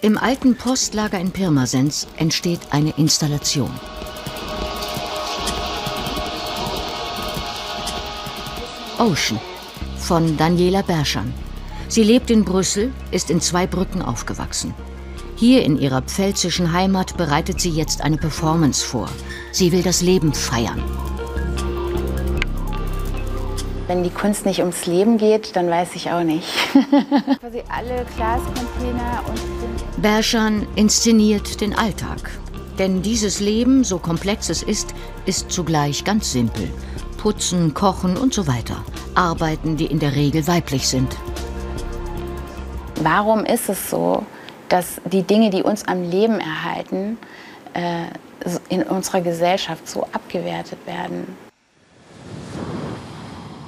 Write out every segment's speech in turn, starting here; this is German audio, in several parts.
Im alten Postlager in Pirmasens entsteht eine Installation. Ocean von Daniela Berschan. Sie lebt in Brüssel, ist in zwei Brücken aufgewachsen. Hier in ihrer pfälzischen Heimat bereitet sie jetzt eine Performance vor. Sie will das Leben feiern. Wenn die Kunst nicht ums Leben geht, dann weiß ich auch nicht. Quasi alle Glascontainer und Berschan inszeniert den Alltag. Denn dieses Leben, so komplex es ist, ist zugleich ganz simpel. Putzen, kochen und so weiter. Arbeiten, die in der Regel weiblich sind. Warum ist es so, dass die Dinge, die uns am Leben erhalten, äh, in unserer Gesellschaft so abgewertet werden?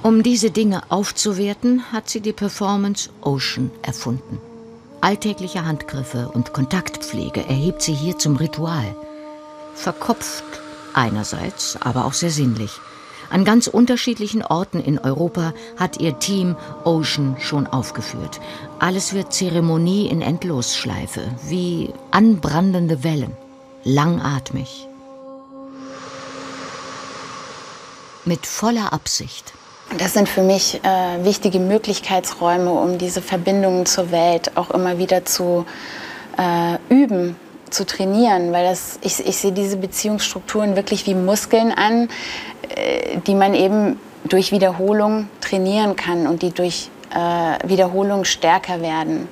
Um diese Dinge aufzuwerten, hat sie die Performance Ocean erfunden. Alltägliche Handgriffe und Kontaktpflege erhebt sie hier zum Ritual. Verkopft einerseits, aber auch sehr sinnlich. An ganz unterschiedlichen Orten in Europa hat ihr Team Ocean schon aufgeführt. Alles wird Zeremonie in Endlosschleife, wie anbrandende Wellen, langatmig. Mit voller Absicht. Das sind für mich äh, wichtige Möglichkeitsräume, um diese Verbindungen zur Welt auch immer wieder zu äh, üben zu trainieren, weil das, ich, ich sehe diese Beziehungsstrukturen wirklich wie Muskeln an, äh, die man eben durch Wiederholung trainieren kann und die durch äh, Wiederholung stärker werden.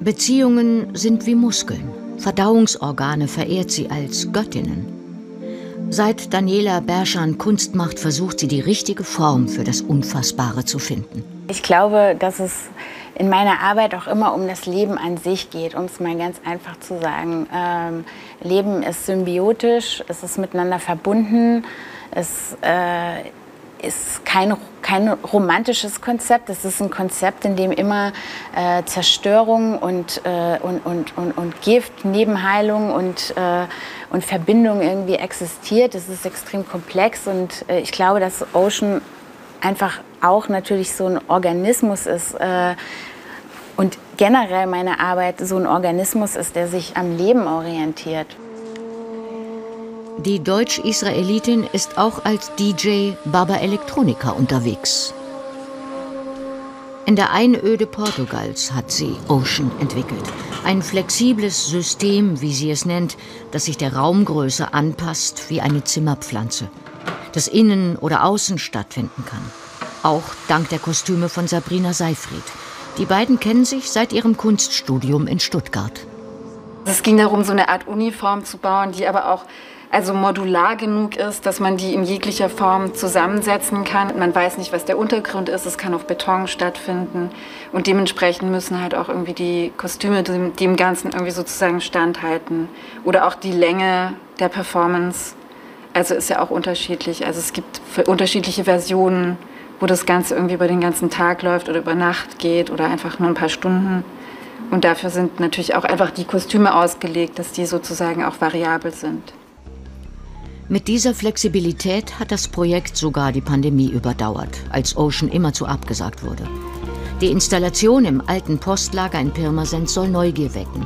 Beziehungen sind wie Muskeln. Verdauungsorgane verehrt sie als Göttinnen. Seit Daniela Berschan Kunst macht, versucht sie die richtige Form für das Unfassbare zu finden. Ich glaube, dass es in meiner Arbeit auch immer um das Leben an sich geht, um es mal ganz einfach zu sagen. Ähm, Leben ist symbiotisch, es ist miteinander verbunden, es äh, ist kein, kein romantisches Konzept, es ist ein Konzept, in dem immer äh, Zerstörung und, äh, und, und, und, und, Gift, Nebenheilung und, äh, und Verbindung irgendwie existiert. Es ist extrem komplex und äh, ich glaube, dass Ocean einfach auch natürlich so ein Organismus ist äh, und generell meine Arbeit so ein Organismus ist, der sich am Leben orientiert. Die Deutsch-Israelitin ist auch als DJ Baba Electronica unterwegs. In der Einöde Portugals hat sie Ocean entwickelt. Ein flexibles System, wie sie es nennt, das sich der Raumgröße anpasst wie eine Zimmerpflanze, das innen oder außen stattfinden kann. Auch dank der Kostüme von Sabrina Seifried. Die beiden kennen sich seit ihrem Kunststudium in Stuttgart. Es ging darum, so eine Art Uniform zu bauen, die aber auch also modular genug ist, dass man die in jeglicher Form zusammensetzen kann. Man weiß nicht, was der Untergrund ist. Es kann auf Beton stattfinden. Und dementsprechend müssen halt auch irgendwie die Kostüme dem, dem Ganzen irgendwie sozusagen standhalten. Oder auch die Länge der Performance. Also ist ja auch unterschiedlich. Also es gibt unterschiedliche Versionen wo das Ganze irgendwie über den ganzen Tag läuft oder über Nacht geht oder einfach nur ein paar Stunden. Und dafür sind natürlich auch einfach die Kostüme ausgelegt, dass die sozusagen auch variabel sind. Mit dieser Flexibilität hat das Projekt sogar die Pandemie überdauert, als Ocean immerzu abgesagt wurde. Die Installation im alten Postlager in Pirmasens soll Neugier wecken.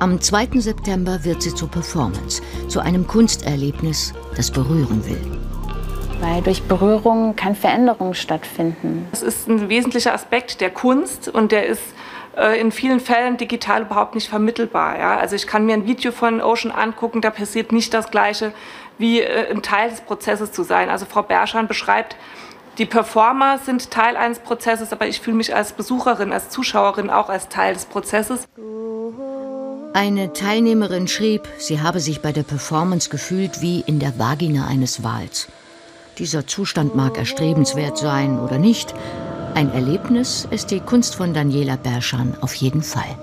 Am 2. September wird sie zur Performance, zu einem Kunsterlebnis, das berühren will weil durch Berührung kann Veränderung stattfinden. Das ist ein wesentlicher Aspekt der Kunst und der ist äh, in vielen Fällen digital überhaupt nicht vermittelbar. Ja? Also ich kann mir ein Video von Ocean angucken, da passiert nicht das Gleiche, wie äh, ein Teil des Prozesses zu sein. Also Frau Berschan beschreibt, die Performer sind Teil eines Prozesses, aber ich fühle mich als Besucherin, als Zuschauerin auch als Teil des Prozesses. Eine Teilnehmerin schrieb, sie habe sich bei der Performance gefühlt wie in der Vagina eines Wals. Dieser Zustand mag erstrebenswert sein oder nicht. Ein Erlebnis ist die Kunst von Daniela Berschan auf jeden Fall.